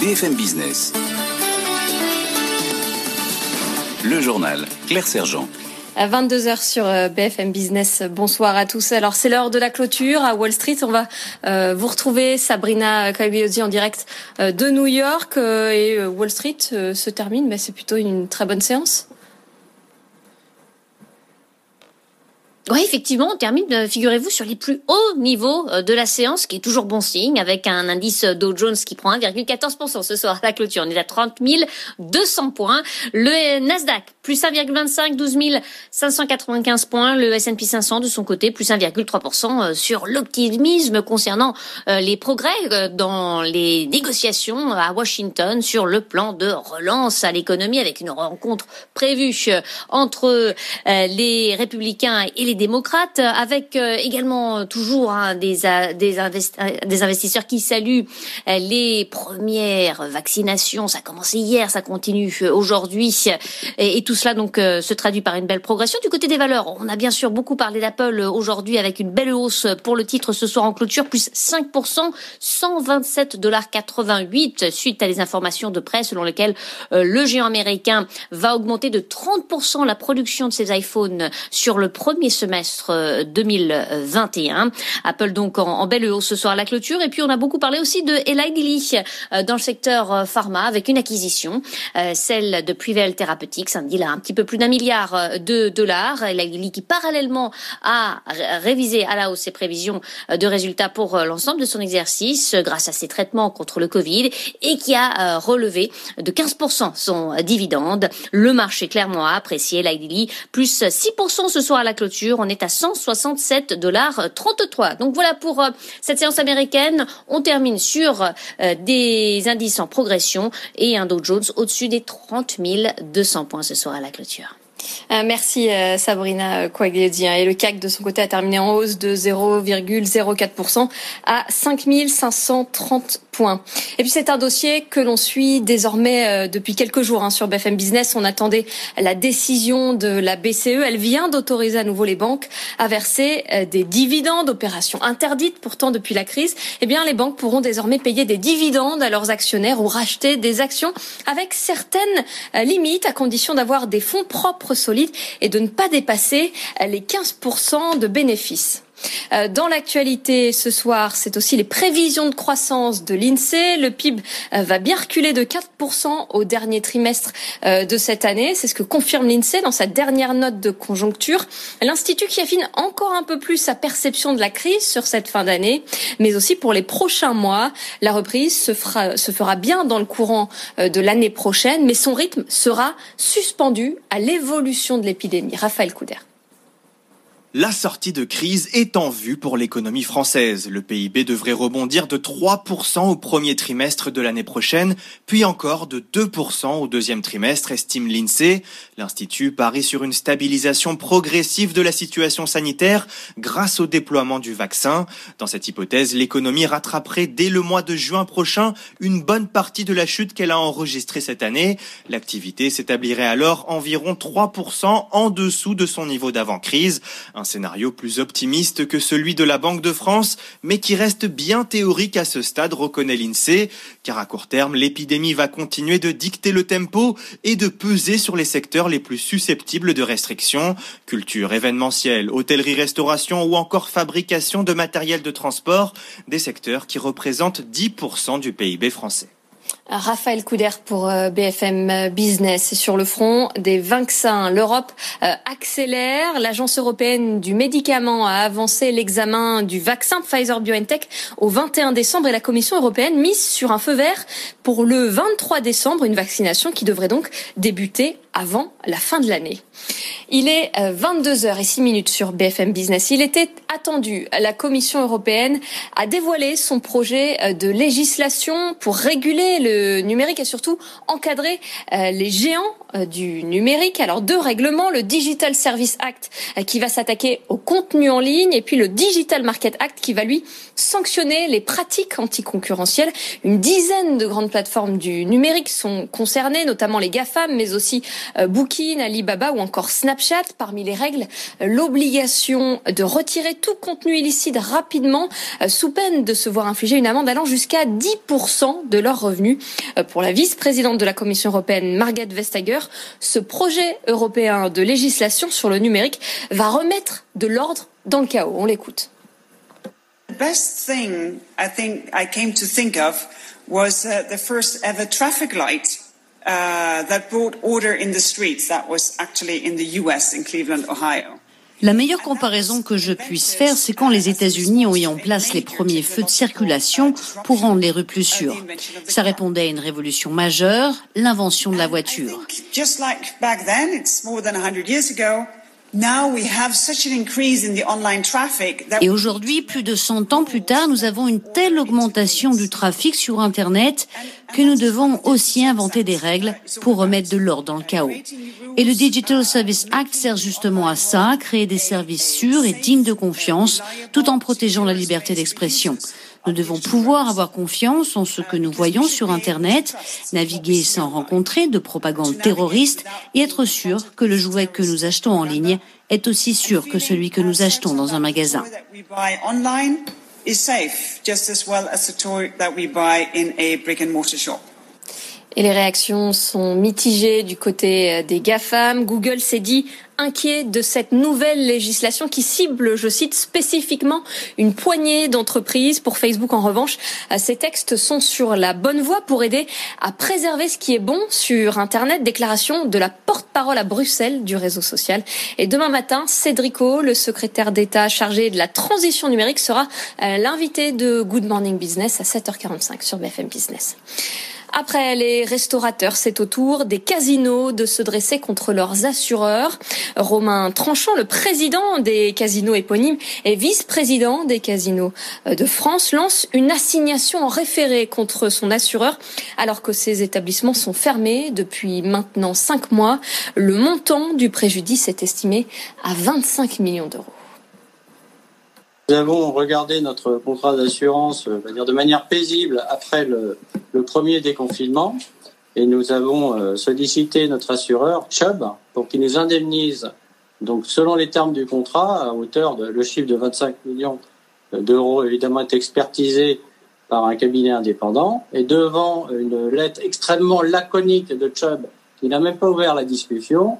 BFM Business. Le journal Claire Sergent. À 22h sur euh, BFM Business. Bonsoir à tous. Alors c'est l'heure de la clôture à Wall Street. On va euh, vous retrouver Sabrina Cagliozzi en direct euh, de New York et Wall Street se termine. Mais c'est plutôt une très bonne séance. Oui, effectivement, on termine, euh, figurez-vous, sur les plus hauts niveaux euh, de la séance, qui est toujours bon signe, avec un indice Dow Jones qui prend 1,14% ce soir à la clôture. On est à 30 200 points. Le Nasdaq, plus 1,25, 12 595 points. Le S&P 500, de son côté, plus 1,3% euh, sur l'optimisme concernant les progrès dans les négociations à Washington sur le plan de relance à l'économie, avec une rencontre prévue entre les républicains et les démocrates, avec euh, également euh, toujours hein, des, euh, des, investisseurs qui saluent les premières vaccinations. Ça a commencé hier, ça continue aujourd'hui, et tout cela donc se traduit par une belle progression. Du côté des valeurs, on a bien sûr beaucoup parlé d'Apple aujourd'hui avec une belle hausse pour le titre ce soir en clôture, plus 5%, 127 dollars 88 suite à des informations de presse selon lesquelles le géant américain va augmenter de 30% la production de ses iPhones sur le premier semestre semestre 2021. Euh, Apple donc en, belle hausse ce soir à la clôture. Et puis on a beaucoup parlé aussi de Eli Lilly euh, dans le secteur euh, pharma avec une acquisition, celle de Privel Therapeutics, à un petit peu plus d'un milliard de dollars. Lilly qui parallèlement a révisé à la hausse ses prévisions de résultats pour l'ensemble de son exercice grâce à ses traitements contre le Covid et qui a relevé de 15% son dividende. Le marché clairement a apprécié Eli Lilly plus 6% ce soir à la clôture on est à 167 dollars 33. Donc voilà pour euh, cette séance américaine. On termine sur euh, des indices en progression et un Dow Jones au-dessus des 30 200 points ce soir à la clôture. Euh, merci Sabrina Quagliedi. Et le CAC de son côté a terminé en hausse de 0,04% à 5530 et puis c'est un dossier que l'on suit désormais euh, depuis quelques jours hein, sur BFM Business. On attendait la décision de la BCE. Elle vient d'autoriser à nouveau les banques à verser euh, des dividendes, opération interdite pourtant depuis la crise. Eh bien, les banques pourront désormais payer des dividendes à leurs actionnaires ou racheter des actions avec certaines euh, limites à condition d'avoir des fonds propres solides et de ne pas dépasser les 15% de bénéfices. Euh, dans l'actualité ce soir, c'est aussi les prévisions de croissance de l'INSEE. Le PIB euh, va bien reculer de 4% au dernier trimestre euh, de cette année. C'est ce que confirme l'INSEE dans sa dernière note de conjoncture. L'Institut qui affine encore un peu plus sa perception de la crise sur cette fin d'année, mais aussi pour les prochains mois. La reprise se fera, se fera bien dans le courant de l'année prochaine, mais son rythme sera suspendu à l'évolution de l'épidémie. Raphaël Couder. La sortie de crise est en vue pour l'économie française. Le PIB devrait rebondir de 3% au premier trimestre de l'année prochaine, puis encore de 2% au deuxième trimestre, estime l'INSEE. L'Institut parie sur une stabilisation progressive de la situation sanitaire grâce au déploiement du vaccin. Dans cette hypothèse, l'économie rattraperait dès le mois de juin prochain une bonne partie de la chute qu'elle a enregistrée cette année. L'activité s'établirait alors environ 3% en dessous de son niveau d'avant-crise. Un scénario plus optimiste que celui de la Banque de France, mais qui reste bien théorique à ce stade, reconnaît l'INSEE, car à court terme, l'épidémie va continuer de dicter le tempo et de peser sur les secteurs les plus susceptibles de restrictions, culture, événementielle, hôtellerie-restauration ou encore fabrication de matériel de transport, des secteurs qui représentent 10% du PIB français. Raphaël Couder pour euh, BFM Business. Sur le front des vaccins, l'Europe euh, accélère. L'Agence européenne du médicament a avancé l'examen du vaccin Pfizer-BioNTech au 21 décembre et la Commission européenne mise sur un feu vert pour le 23 décembre, une vaccination qui devrait donc débuter avant la fin de l'année. Il est 22h06 euh, sur BFM Business. Il était attendu. La Commission européenne a dévoilé son projet de législation pour réguler le numérique et surtout encadrer euh, les géants du numérique. Alors deux règlements, le Digital Service Act euh, qui va s'attaquer au contenu en ligne et puis le Digital Market Act qui va lui sanctionner les pratiques anticoncurrentielles. Une dizaine de grandes plateformes du numérique sont concernées, notamment les GAFAM, mais aussi Booking, Alibaba ou encore Snapchat. Parmi les règles, l'obligation de retirer tout contenu illicite rapidement sous peine de se voir infliger une amende allant jusqu'à 10% de leurs revenus. Euh, pour la vice-présidente de la Commission européenne, Margrethe Vestager, ce projet européen de législation sur le numérique va remettre de l'ordre dans le chaos. On l'écoute. The best thing I think I came to think of was uh, the first ever traffic light uh, that brought order in the streets. That was actually in the US, in Cleveland, Ohio. La meilleure comparaison que je puisse faire, c'est quand les États-Unis ont mis en place les premiers feux de circulation pour rendre les rues plus sûres. Ça répondait à une révolution majeure, l'invention de la voiture. Et aujourd'hui, plus de 100 ans plus tard, nous avons une telle augmentation du trafic sur Internet que nous devons aussi inventer des règles pour remettre de l'ordre dans le chaos. Et le Digital Service Act sert justement à ça, créer des services sûrs et dignes de confiance, tout en protégeant la liberté d'expression. Nous devons pouvoir avoir confiance en ce que nous voyons sur Internet, naviguer sans rencontrer de propagande terroriste et être sûr que le jouet que nous achetons en ligne est aussi sûr que celui que nous achetons dans un magasin. Et les réactions sont mitigées du côté euh, des GAFAM. Google s'est dit inquiet de cette nouvelle législation qui cible, je cite, spécifiquement une poignée d'entreprises. Pour Facebook, en revanche, ces textes sont sur la bonne voie pour aider à préserver ce qui est bon sur Internet. Déclaration de la porte-parole à Bruxelles du réseau social. Et demain matin, Cédrico, le secrétaire d'État chargé de la transition numérique, sera euh, l'invité de Good Morning Business à 7h45 sur BFM Business. Après les restaurateurs, c'est au tour des casinos de se dresser contre leurs assureurs. Romain Tranchant, le président des casinos éponymes et vice-président des casinos euh, de France, lance une assignation en référé contre son assureur alors que ces établissements sont fermés depuis maintenant cinq mois. Le montant du préjudice est estimé à 25 millions d'euros. Nous avons regardé notre contrat d'assurance euh, de manière paisible après le, premier déconfinement et nous avons euh, sollicité notre assureur, Chubb, pour qu'il nous indemnise, donc selon les termes du contrat, à hauteur de le chiffre de 25 millions d'euros, évidemment, est expertisé par un cabinet indépendant. Et devant une lettre extrêmement laconique de Chubb, qui n'a même pas ouvert la discussion,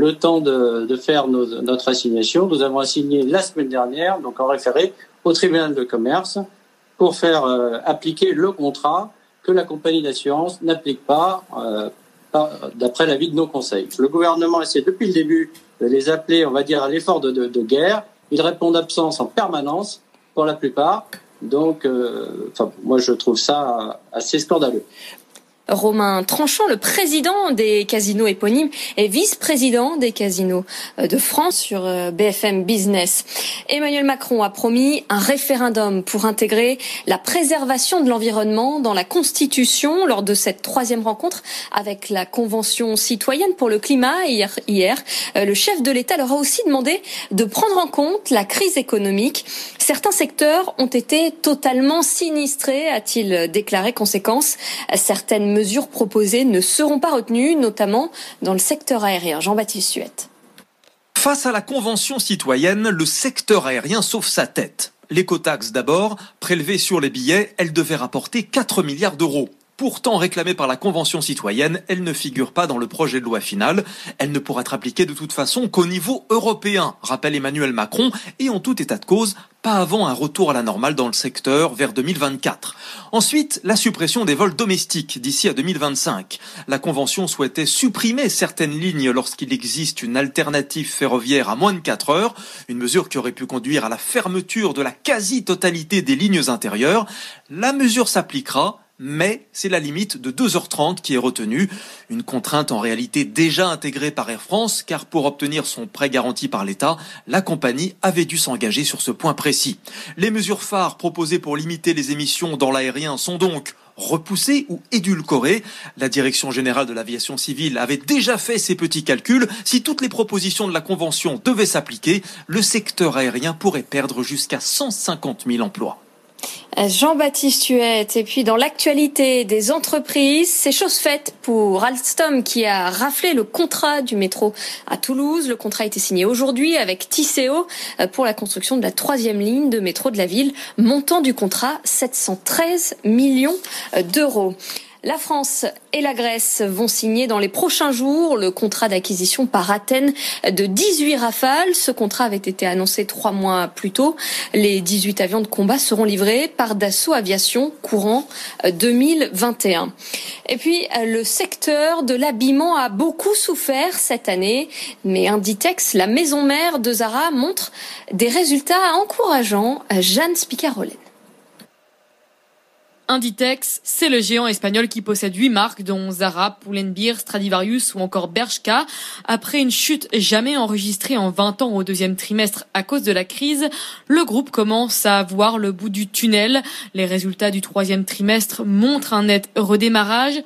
le temps de, faire notre assignation. Nous avons assigné la semaine dernière, donc en référé au tribunal de commerce, pour faire euh, appliquer le contrat que la compagnie d'assurance n'applique pas, euh, d'après l'avis de nos conseils. Le gouvernement essaie depuis le début de les appeler, on va dire, à l'effort de, guerre. Ils répondent absence en permanence, pour la plupart. Donc, euh, moi, je trouve ça assez scandaleux. Romain Tranchant, le président des casinos éponymes et vice-président des casinos euh, de France sur euh, BFM Business. Emmanuel Macron a promis un référendum pour intégrer la préservation de l'environnement dans la Constitution lors de cette troisième rencontre avec la Convention citoyenne pour le climat hier. hier. Euh, le chef de l'État leur a aussi demandé de prendre en compte la crise économique. Certains secteurs ont été totalement sinistrés, a-t-il déclaré. Conséquence, certaines mesures proposées ne seront pas retenues, notamment dans le secteur aérien. Jean-Baptiste Suette. Face à la Convention citoyenne, le secteur aérien sauve sa tête. L'écotaxe d'abord, prélevée sur les billets, elle devait rapporter 4 milliards d'euros. Pourtant réclamée par la Convention citoyenne, elle ne figure pas dans le projet de loi final. Elle ne pourra être appliquée de toute façon qu'au niveau européen, rappelle Emmanuel Macron, et en tout état de cause, pas avant un retour à la normale dans le secteur vers 2024. Ensuite, la suppression des vols domestiques d'ici à 2025. La Convention souhaitait supprimer certaines lignes lorsqu'il existe une alternative ferroviaire à moins de 4 heures, une mesure qui aurait pu conduire à la fermeture de la quasi-totalité des lignes intérieures. La mesure s'appliquera mais c'est la limite de 2h30 qui est retenue, une contrainte en réalité déjà intégrée par Air France, car pour obtenir son prêt garanti par l'État, la compagnie avait dû s'engager sur ce point précis. Les mesures phares proposées pour limiter les émissions dans l'aérien sont donc repoussées ou édulcorées. La Direction générale de l'aviation civile avait déjà fait ses petits calculs. Si toutes les propositions de la Convention devaient s'appliquer, le secteur aérien pourrait perdre jusqu'à 150 000 emplois. Jean-Baptiste Huette. Et puis dans l'actualité des entreprises, c'est chose faite pour Alstom qui a raflé le contrat du métro à Toulouse. Le contrat a été signé aujourd'hui avec Tisséo euh, pour la construction de la troisième ligne de métro de la ville. Montant du contrat 713 millions euh, d'euros. La France et la Grèce vont signer dans les prochains jours le contrat d'acquisition par Athènes de 18 rafales. Ce contrat avait été annoncé trois mois plus tôt. Les 18 avions de combat seront livrés par Dassault Aviation courant 2021. Et puis, le secteur de l'habillement a beaucoup souffert cette année, mais Inditex, la maison mère de Zara, montre des résultats encourageants. Jeanne Spicarolène. Inditex, c'est le géant espagnol qui possède huit marques, dont Zara, Pull&Bear, Stradivarius ou encore Bershka. Après une chute jamais enregistrée en 20 ans au deuxième trimestre à cause de la crise, le groupe commence à voir le bout du tunnel. Les résultats du troisième trimestre montrent un net redémarrage.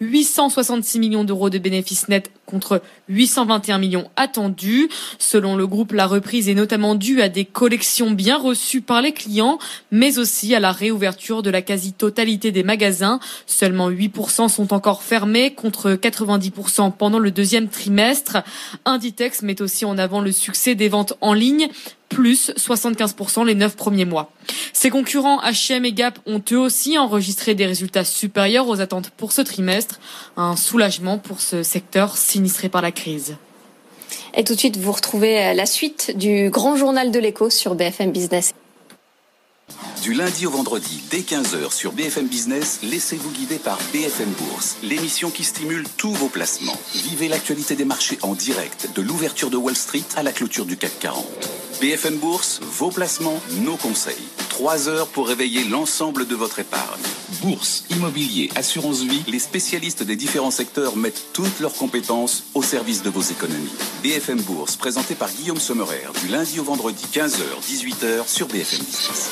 866 millions d'euros de bénéfices nets contre 821 millions attendus. Selon le groupe, la reprise est notamment due à des collections bien reçues par les clients, mais aussi à la réouverture de la quasi-totalité des magasins. Seulement 8% sont encore fermés contre 90% pendant le deuxième trimestre. Inditex met aussi en avant le succès des ventes en ligne plus 75% les 9 premiers mois. Ses concurrents H&M et Gap ont eux aussi enregistré des résultats supérieurs aux attentes pour ce trimestre, un soulagement pour ce secteur sinistré par la crise. Et tout de suite, vous retrouvez la suite du grand journal de l'écho sur BFM Business. Du lundi au vendredi, dès 15h sur BFM Business, laissez-vous guider par BFM Bourse, l'émission qui stimule tous vos placements. Vivez l'actualité des marchés en direct, de l'ouverture de Wall Street à la clôture du CAC 40. BFM Bourse, vos placements, nos conseils. Trois heures pour réveiller l'ensemble de votre épargne. Bourse, immobilier, assurance vie, les spécialistes des différents secteurs mettent toutes leurs compétences au service de vos économies. BFM Bourse, présenté par Guillaume Sommerer, du lundi au vendredi, 15h, 18h sur BFM Business.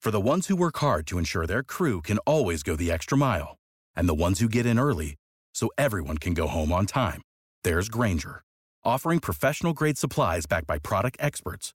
For the ones who work hard to ensure their crew can always go the extra mile, and the ones who get in early so everyone can go home on time, there's Granger, offering professional grade supplies backed by product experts